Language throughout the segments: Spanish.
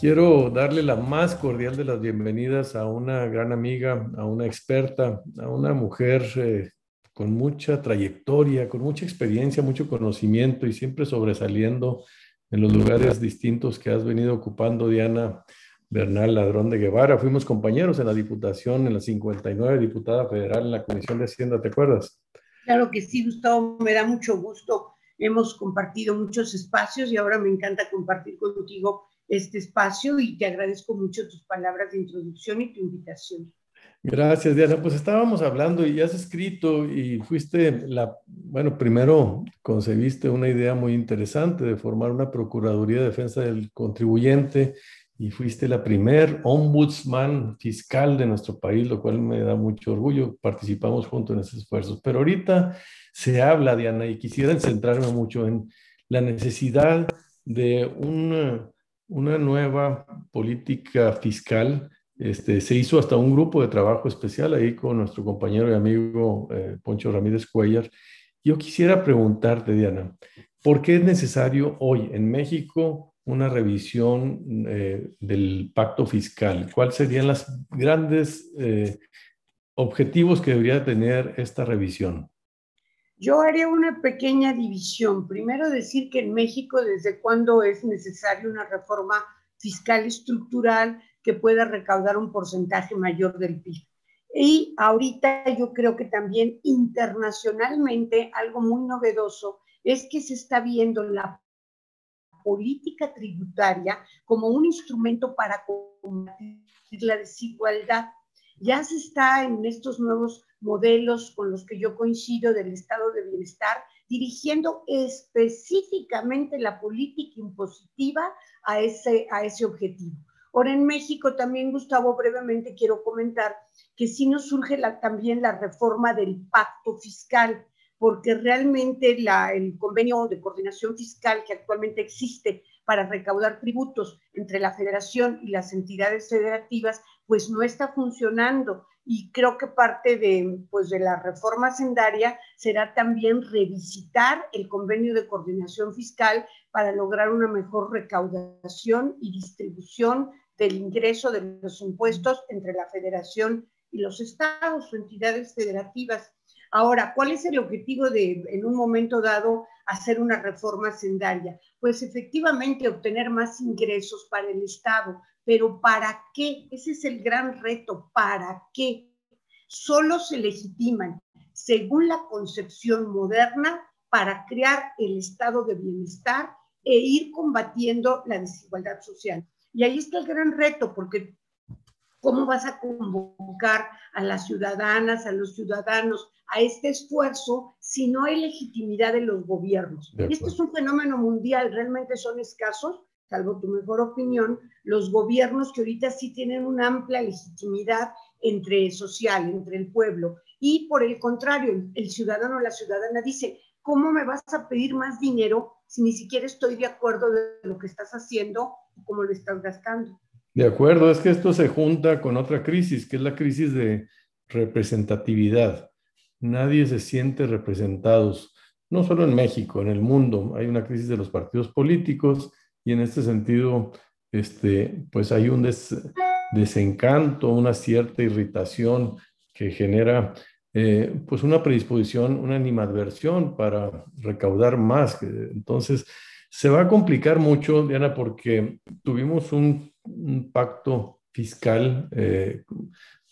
Quiero darle la más cordial de las bienvenidas a una gran amiga, a una experta, a una mujer eh, con mucha trayectoria, con mucha experiencia, mucho conocimiento y siempre sobresaliendo en los lugares distintos que has venido ocupando, Diana Bernal Ladrón de Guevara. Fuimos compañeros en la Diputación, en la 59, diputada federal en la Comisión de Hacienda, ¿te acuerdas? Claro que sí, Gustavo, me da mucho gusto. Hemos compartido muchos espacios y ahora me encanta compartir contigo este espacio y te agradezco mucho tus palabras de introducción y tu invitación. Gracias, Diana. Pues estábamos hablando y has escrito y fuiste la, bueno, primero concebiste una idea muy interesante de formar una Procuraduría de Defensa del Contribuyente y fuiste la primer ombudsman fiscal de nuestro país, lo cual me da mucho orgullo. Participamos juntos en esos esfuerzos. Pero ahorita se habla, Diana, y quisiera centrarme mucho en la necesidad de un una nueva política fiscal. Este, se hizo hasta un grupo de trabajo especial ahí con nuestro compañero y amigo eh, Poncho Ramírez Cuellar. Yo quisiera preguntarte, Diana, ¿por qué es necesario hoy en México una revisión eh, del pacto fiscal? ¿Cuáles serían los grandes eh, objetivos que debería tener esta revisión? Yo haría una pequeña división. Primero decir que en México desde cuándo es necesaria una reforma fiscal estructural que pueda recaudar un porcentaje mayor del PIB. Y ahorita yo creo que también internacionalmente algo muy novedoso es que se está viendo la política tributaria como un instrumento para combatir la desigualdad. Ya se está en estos nuevos modelos con los que yo coincido del estado de bienestar, dirigiendo específicamente la política impositiva a ese, a ese objetivo. Ahora en México también, Gustavo, brevemente quiero comentar que sí nos surge la, también la reforma del pacto fiscal, porque realmente el convenio de coordinación fiscal que actualmente existe para recaudar tributos entre la federación y las entidades federativas, pues no está funcionando y creo que parte de, pues, de la reforma sendaria será también revisitar el convenio de coordinación fiscal para lograr una mejor recaudación y distribución del ingreso de los impuestos entre la federación y los estados o entidades federativas. Ahora, ¿cuál es el objetivo de, en un momento dado, hacer una reforma sendaria? Pues efectivamente obtener más ingresos para el Estado, pero ¿para qué? Ese es el gran reto, ¿para qué? Solo se legitiman, según la concepción moderna, para crear el estado de bienestar e ir combatiendo la desigualdad social. Y ahí está el gran reto, porque ¿cómo vas a convocar a las ciudadanas, a los ciudadanos a este esfuerzo si no hay legitimidad de los gobiernos? Este es un fenómeno mundial, realmente son escasos, salvo tu mejor opinión, los gobiernos que ahorita sí tienen una amplia legitimidad entre social, entre el pueblo. Y por el contrario, el ciudadano o la ciudadana dice, ¿cómo me vas a pedir más dinero si ni siquiera estoy de acuerdo de lo que estás haciendo o cómo lo estás gastando? De acuerdo, es que esto se junta con otra crisis, que es la crisis de representatividad. Nadie se siente representados, no solo en México, en el mundo. Hay una crisis de los partidos políticos y en este sentido, este, pues hay un desencanto, una cierta irritación que genera eh, pues una predisposición, una animadversión para recaudar más. Entonces, se va a complicar mucho, Diana, porque tuvimos un, pacto fiscal eh,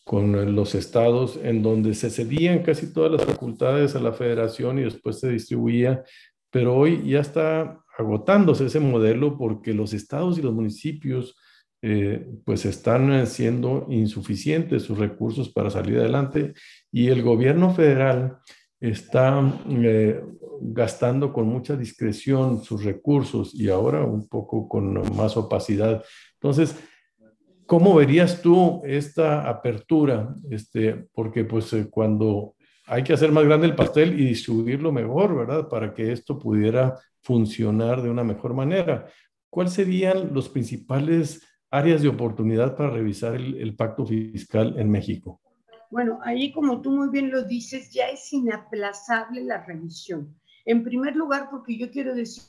con los estados en donde se cedían casi todas las facultades a la federación y después se distribuía, pero hoy ya está agotándose ese modelo porque los estados y los municipios eh, pues están siendo insuficientes sus recursos para salir adelante y el gobierno federal está eh, gastando con mucha discreción sus recursos y ahora un poco con más opacidad. Entonces, ¿cómo verías tú esta apertura? Este, porque pues eh, cuando hay que hacer más grande el pastel y distribuirlo mejor, ¿verdad? Para que esto pudiera funcionar de una mejor manera. ¿Cuáles serían los principales áreas de oportunidad para revisar el, pacto fiscal en México? Bueno, ahí como tú muy bien lo dices, ya es inaplazable la revisión. En primer lugar, porque yo quiero decir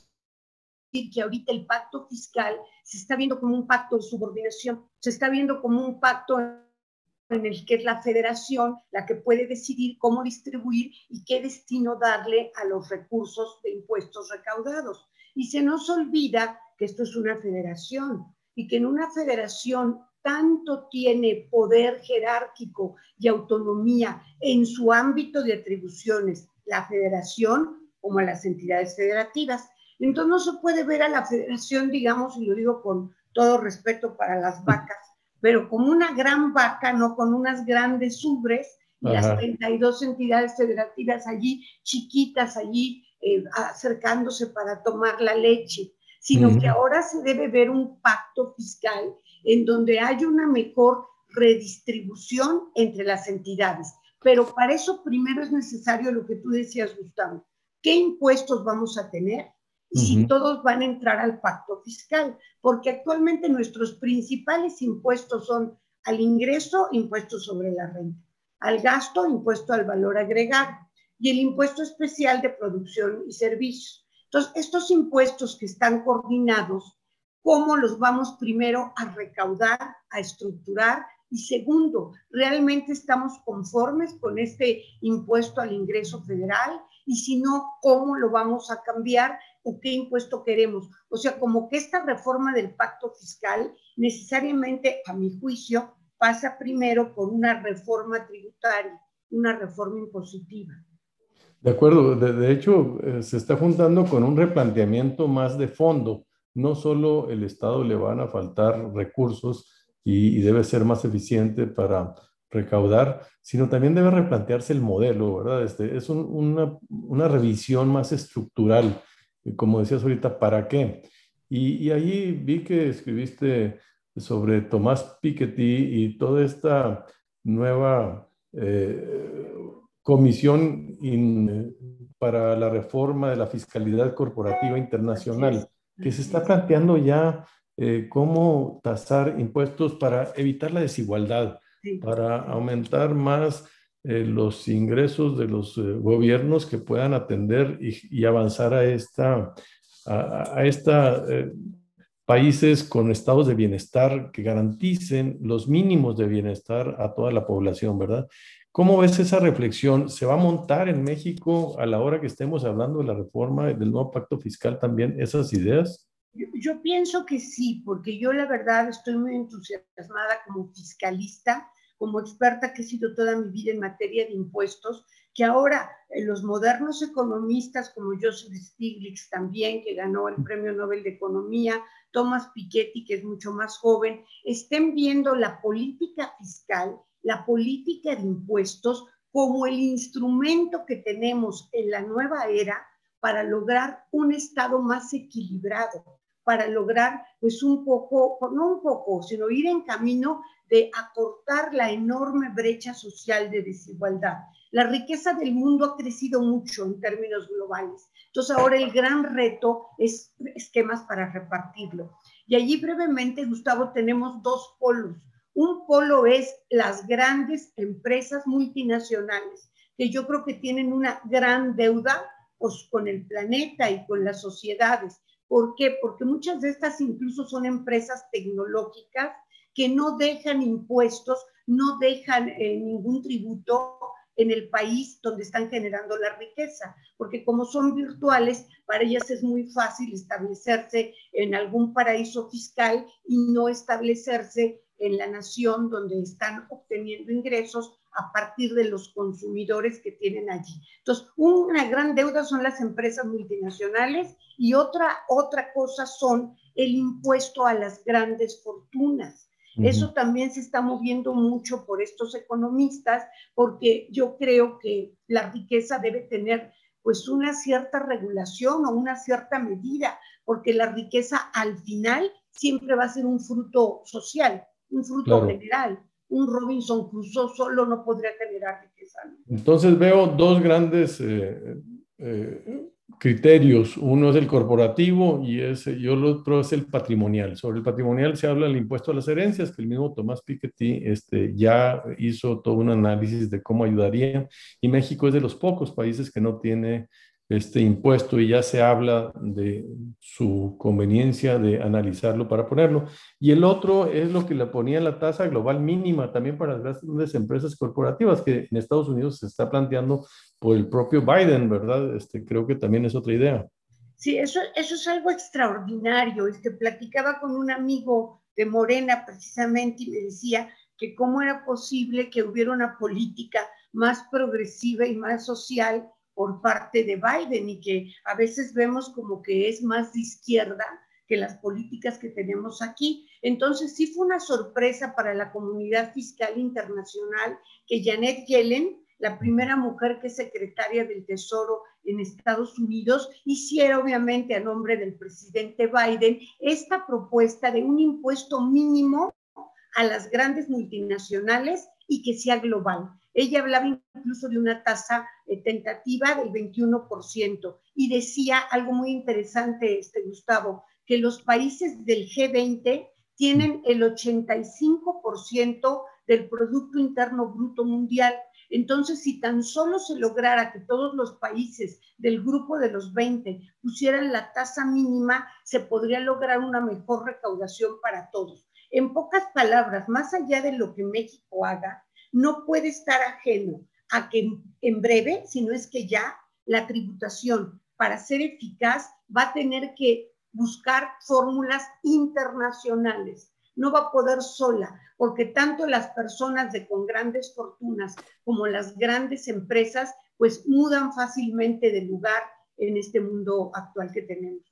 que ahorita el pacto fiscal se está viendo como un pacto de subordinación, se está viendo como un pacto en el que es la federación la que puede decidir cómo distribuir y qué destino darle a los recursos de impuestos recaudados. Y se nos olvida que esto es una federación y que en una federación tanto tiene poder jerárquico y autonomía en su ámbito de atribuciones la federación como las entidades federativas. Entonces no se puede ver a la federación, digamos, y lo digo con todo respeto para las vacas, pero como una gran vaca, no con unas grandes ubres y las 32 entidades federativas allí, chiquitas allí, eh, acercándose para tomar la leche, sino que ahora se debe ver un pacto fiscal en donde hay una mejor redistribución entre las entidades. Pero para eso primero es necesario lo que tú decías, Gustavo. ¿Qué impuestos vamos a tener? Y si todos van a entrar al pacto fiscal, porque actualmente nuestros principales impuestos son al ingreso, impuesto sobre la renta, al gasto, impuesto al valor agregado y el impuesto especial de producción y servicios. Entonces, estos impuestos que están coordinados, ¿cómo los vamos primero a recaudar, a estructurar? Y segundo, ¿realmente estamos conformes con este impuesto al ingreso federal? Y si no, ¿cómo lo vamos a cambiar o qué impuesto queremos? O sea, como que esta reforma del pacto fiscal necesariamente, a mi juicio, pasa primero por una reforma tributaria, una reforma impositiva. De acuerdo, de, hecho eh, se está juntando con un replanteamiento más de fondo. No solo el Estado le van a faltar recursos y, debe ser más eficiente para recaudar, sino también debe replantearse el modelo, ¿verdad? Este, es una, una, revisión más estructural, como decías ahorita, ¿para qué? Y, y ahí vi que escribiste sobre Tomás Piketty y toda esta nueva eh, Comisión para la Reforma de la Fiscalidad Corporativa Internacional, que se está planteando ya eh, cómo tasar impuestos para evitar la desigualdad, para aumentar más eh, los ingresos de los eh, gobiernos que puedan atender y, avanzar a esta, a, a esta países con estados de bienestar que garanticen los mínimos de bienestar a toda la población, ¿verdad? ¿Cómo ves esa reflexión? ¿Se va a montar en México a la hora que estemos hablando de la reforma del nuevo pacto fiscal también esas ideas? Yo, pienso que sí, porque yo la verdad estoy muy entusiasmada como fiscalista, como experta que he sido toda mi vida en materia de impuestos, que ahora eh, los modernos economistas como Joseph Stiglitz también, que ganó el Premio Nobel de Economía, Thomas Piketty, que es mucho más joven, estén viendo la política fiscal la política de impuestos como el instrumento que tenemos en la nueva era para lograr un Estado más equilibrado, para lograr pues un poco, no un poco, sino ir en camino de acortar la enorme brecha social de desigualdad. La riqueza del mundo ha crecido mucho en términos globales. Entonces ahora el gran reto es esquemas para repartirlo. Y allí brevemente, Gustavo, tenemos dos polos. Un polo es las grandes empresas multinacionales, que yo creo que tienen una gran deuda pues, con el planeta y con las sociedades. ¿Por qué? Porque muchas de estas incluso son empresas tecnológicas que no dejan impuestos, no dejan eh, ningún tributo en el país donde están generando la riqueza, porque como son virtuales, para ellas es muy fácil establecerse en algún paraíso fiscal y no establecerse en la nación donde están obteniendo ingresos a partir de los consumidores que tienen allí. Entonces, una gran deuda son las empresas multinacionales y otra, otra cosa son el impuesto a las grandes fortunas. Eso también se está moviendo mucho por estos economistas porque yo creo que la riqueza debe tener pues una cierta regulación o una cierta medida, porque la riqueza al final siempre va a ser un fruto social un fruto general. Un Robinson Crusoe solo no podría generar riqueza. Entonces veo dos grandes eh, eh, criterios. Uno es el corporativo y, ese, y el otro es el patrimonial. Sobre el patrimonial se habla del impuesto a las herencias, que el mismo Tomás Piketty este, ya hizo todo un análisis de cómo ayudaría. Y México es de los pocos países que no tiene este impuesto y ya se habla de su conveniencia de analizarlo para ponerlo. Y el otro es lo que le ponía la tasa global mínima también para las grandes empresas corporativas, que en Estados Unidos se está planteando por el propio Biden, ¿verdad? Este, creo que también es otra idea. Sí, eso, eso es algo extraordinario. Este, platicaba con un amigo de Morena precisamente y me decía que cómo era posible que hubiera una política más progresiva y más social por parte de Biden y que a veces vemos como que es más de izquierda que las políticas que tenemos aquí. Entonces sí fue una sorpresa para la comunidad fiscal internacional que Janet Yellen, la primera mujer que es secretaria del Tesoro en Estados Unidos, hiciera obviamente a nombre del presidente Biden esta propuesta de un impuesto mínimo a las grandes multinacionales y que sea global. Ella hablaba incluso de una tasa eh, tentativa del 21% y decía algo muy interesante, este Gustavo, que los países del G20 tienen el 85% del Producto Interno Bruto Mundial. Entonces, si tan solo se lograra que todos los países del grupo de los 20 pusieran la tasa mínima, se podría lograr una mejor recaudación para todos. En pocas palabras, más allá de lo que México haga, no puede estar ajeno a que en breve, si no es que ya, la tributación para ser eficaz va a tener que buscar fórmulas internacionales. No va a poder sola, porque tanto las personas de con grandes fortunas como las grandes empresas, pues mudan fácilmente de lugar en este mundo actual que tenemos.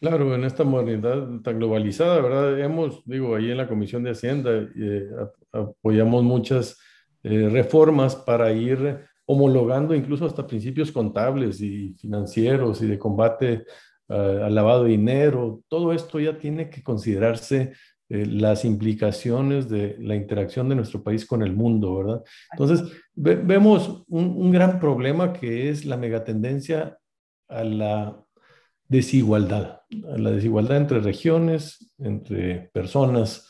Claro, en esta modernidad tan globalizada, ¿verdad? Hemos, digo, ahí en la Comisión de Hacienda eh, apoyamos muchas eh, reformas para ir homologando incluso hasta principios contables y financieros y de combate eh, al lavado de dinero. Todo esto ya tiene que considerarse eh, las implicaciones de la interacción de nuestro país con el mundo, ¿verdad? Entonces, vemos un, un gran problema que es la megatendencia a la desigualdad, a la desigualdad entre regiones, entre personas,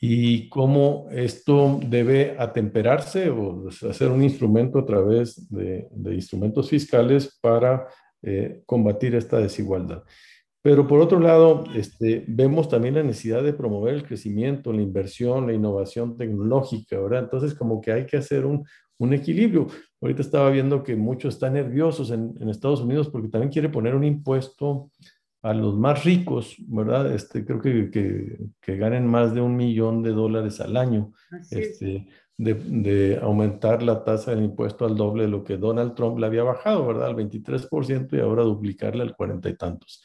y cómo esto debe atemperarse o hacer un instrumento a través de, instrumentos fiscales para eh, combatir esta desigualdad. Pero por otro lado, este, vemos también la necesidad de promover el crecimiento, la inversión, la innovación tecnológica, ¿verdad? Entonces, como que hay que hacer un, un equilibrio. Ahorita estaba viendo que muchos están nerviosos en, en Estados Unidos porque también quiere poner un impuesto a los más ricos, ¿verdad? Este, creo que, que, que ganen más de un millón de dólares al año, este, de, de, aumentar la tasa del impuesto al doble de lo que Donald Trump le había bajado, ¿verdad? Al 23% y ahora duplicarle al cuarenta y tantos.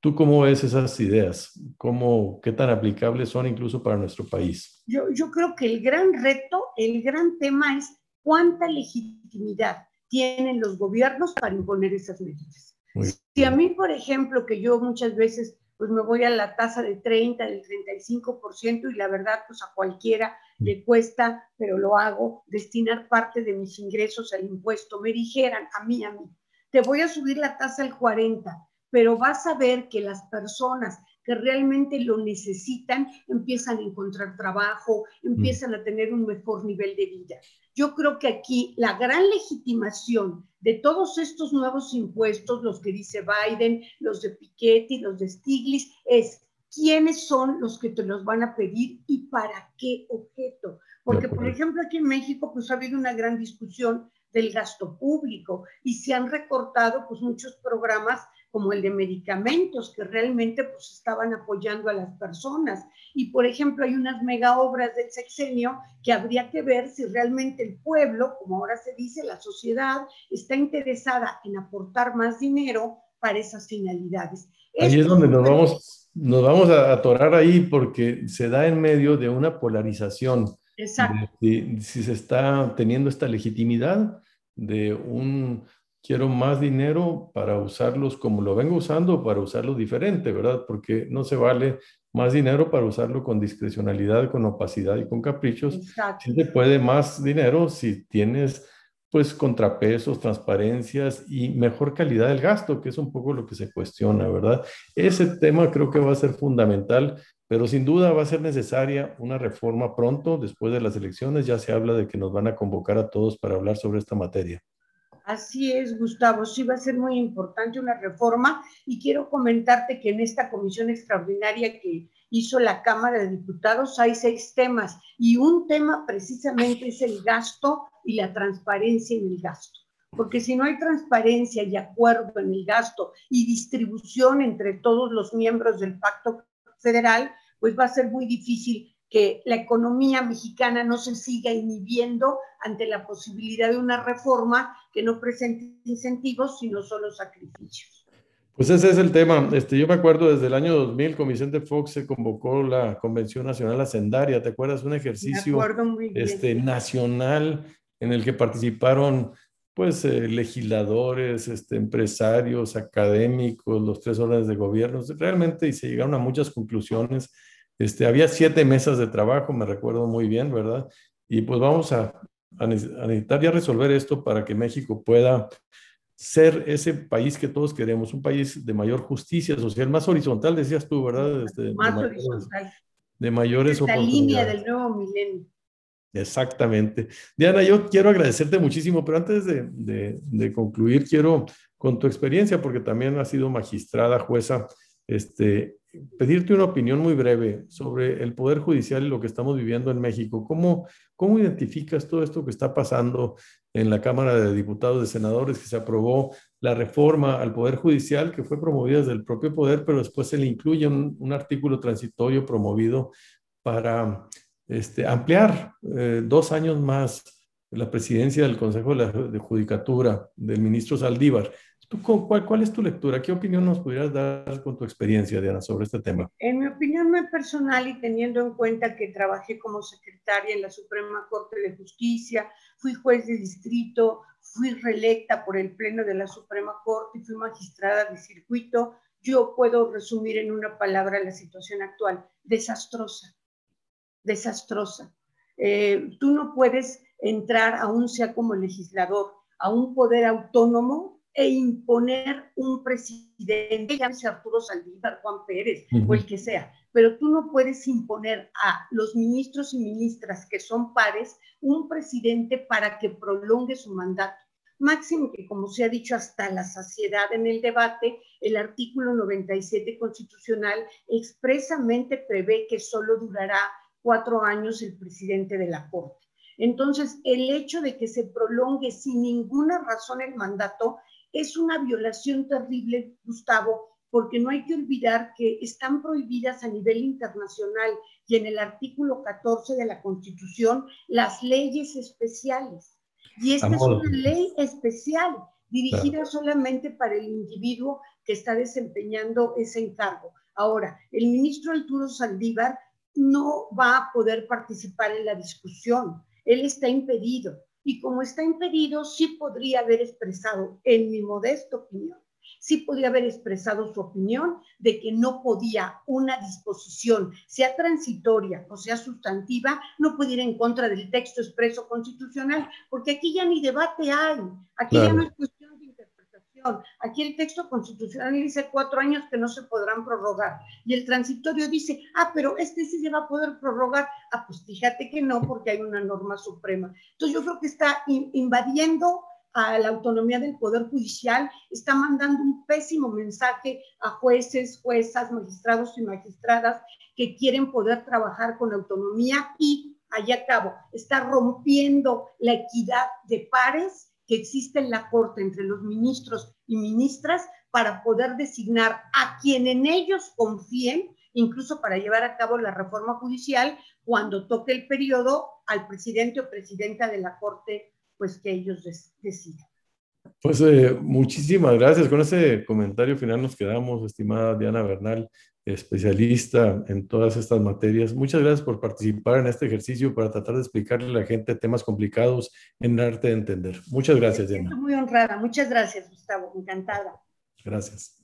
¿Tú cómo ves esas ideas? ¿Cómo, ¿Qué tan aplicables son incluso para nuestro país? Yo, yo creo que el gran reto, el gran tema es cuánta legitimidad tienen los gobiernos para imponer esas medidas. Si a mí, por ejemplo, que yo muchas veces pues me voy a la tasa de 30, del 35% y la verdad pues a cualquiera le cuesta, pero lo hago, destinar parte de mis ingresos al impuesto. Me dijeran a mí, a mí, te voy a subir la tasa al 40, pero vas a ver que las personas que realmente lo necesitan empiezan a encontrar trabajo, empiezan a tener un mejor nivel de vida. Yo creo que aquí la gran legitimación de todos estos nuevos impuestos, los que dice Biden, los de Piketty, los de Stiglitz, es quiénes son los que te los van a pedir y para qué objeto. Porque, por ejemplo, aquí en México, pues ha habido una gran discusión del gasto público y se han recortado pues muchos programas como el de medicamentos que realmente pues estaban apoyando a las personas. Y por ejemplo, hay unas mega obras del sexenio que habría que ver si realmente el pueblo, como ahora se dice, la sociedad, está interesada en aportar más dinero para esas finalidades. Ahí es donde nos vamos, nos vamos a atorar ahí porque se da en medio de una polarización. Exacto. si se está teniendo esta legitimidad de un quiero más dinero para usarlos como lo vengo usando, para usarlo diferente, ¿verdad? Porque no se vale más dinero para usarlo con discrecionalidad, con opacidad y con caprichos. Exacto. se puede más dinero si tienes pues contrapesos, transparencias y mejor calidad del gasto, que es un poco lo que se cuestiona, ¿verdad? Ese tema creo que va a ser fundamental, pero sin duda va a ser necesaria una reforma pronto, después de las elecciones ya se habla de que nos van a convocar a todos para hablar sobre esta materia. Así es, Gustavo. Sí va a ser muy importante una reforma y quiero comentarte que en esta comisión extraordinaria que hizo la Cámara de Diputados hay seis temas y un tema precisamente es el gasto y la transparencia en el gasto. Porque si no hay transparencia y acuerdo en el gasto y distribución entre todos los miembros del pacto federal, pues va a ser muy difícil que la economía mexicana no se siga inhibiendo ante la posibilidad de una reforma que no presente incentivos, sino solo sacrificios. Pues ese es el tema. Este, yo me acuerdo desde el año 2000, con Vicente Fox se convocó la Convención Nacional Hacendaria, ¿te acuerdas? Un ejercicio este, nacional en el que participaron pues eh, legisladores, este, empresarios, académicos, los tres órdenes de gobierno, realmente y se llegaron a muchas conclusiones. Este, había siete mesas de trabajo, me recuerdo muy bien, ¿verdad? Y pues vamos a, a necesitar ya resolver esto para que México pueda ser ese país que todos queremos, un país de mayor justicia social, más horizontal, decías tú, ¿verdad? Este, más de horizontal. De mayores La línea del nuevo milenio. Exactamente. Diana, yo quiero agradecerte muchísimo, pero antes de, de, de, concluir, quiero, con tu experiencia, porque también has sido magistrada, jueza, este, pedirte una opinión muy breve sobre el Poder Judicial y lo que estamos viviendo en México. ¿Cómo, cómo identificas todo esto que está pasando en la Cámara de Diputados, de Senadores, que se aprobó la reforma al Poder Judicial, que fue promovida desde el propio Poder, pero después se le incluye un, artículo transitorio promovido para este, ampliar eh, dos años más la presidencia del Consejo de, de Judicatura del ministro Saldívar. Cuál, ¿Cuál es tu lectura? ¿Qué opinión nos pudieras dar con tu experiencia, Diana, sobre este tema? En mi opinión muy personal y teniendo en cuenta que trabajé como secretaria en la Suprema Corte de Justicia, fui juez de distrito, fui reelecta por el Pleno de la Suprema Corte fui magistrada de circuito, yo puedo resumir en una palabra la situación actual, desastrosa, desastrosa. Eh, tú no puedes entrar, aún sea como legislador, a un poder autónomo e imponer un presidente, llámese Arturo Saldívar, Juan Pérez o el que sea, pero tú no puedes imponer a los ministros y ministras que son pares un presidente para que prolongue su mandato. Máximo que, como se ha dicho hasta la saciedad en el debate, el artículo 97 constitucional expresamente prevé que solo durará cuatro años el presidente de la Corte. Entonces, el hecho de que se prolongue sin ninguna razón el mandato es una violación terrible, Gustavo, porque no hay que olvidar que están prohibidas a nivel internacional y en el artículo 14 de la Constitución las leyes especiales. Y esta es una ley especial dirigida solamente para el individuo que está desempeñando ese encargo. Ahora, el ministro Arturo Saldívar no va a poder participar en la discusión. Él está impedido. Y como está impedido, sí podría haber expresado, en mi modesta opinión, sí podría haber expresado su opinión de que no podía una disposición, sea transitoria o sea sustantiva, no pudiera ir en contra del texto expreso constitucional, porque aquí ya ni debate hay, aquí ya no es cuestión aquí el texto constitucional dice cuatro años que no se podrán prorrogar, y el transitorio dice, ah, pero este sí se va a poder prorrogar, ah, pues fíjate que no, porque hay una norma suprema. Entonces yo creo que está invadiendo a la autonomía del Poder Judicial, está mandando un pésimo mensaje a jueces, juezas, magistrados y magistradas que quieren poder trabajar con autonomía y, allá cabo, está rompiendo la equidad de pares que existe en la Corte entre los ministros y ministras para poder designar a quien en ellos confíen, incluso para llevar a cabo la reforma judicial, cuando toque el periodo al presidente o presidenta de la Corte pues que ellos decidan. Pues eh, muchísimas gracias. Con ese comentario final nos quedamos, estimada Diana Bernal, especialista en todas estas materias. Muchas gracias por participar en este ejercicio para tratar de explicarle a la gente temas complicados en el arte de entender. Muchas gracias, Diana. Muy honrada. Muchas gracias, Gustavo. Encantada. Gracias.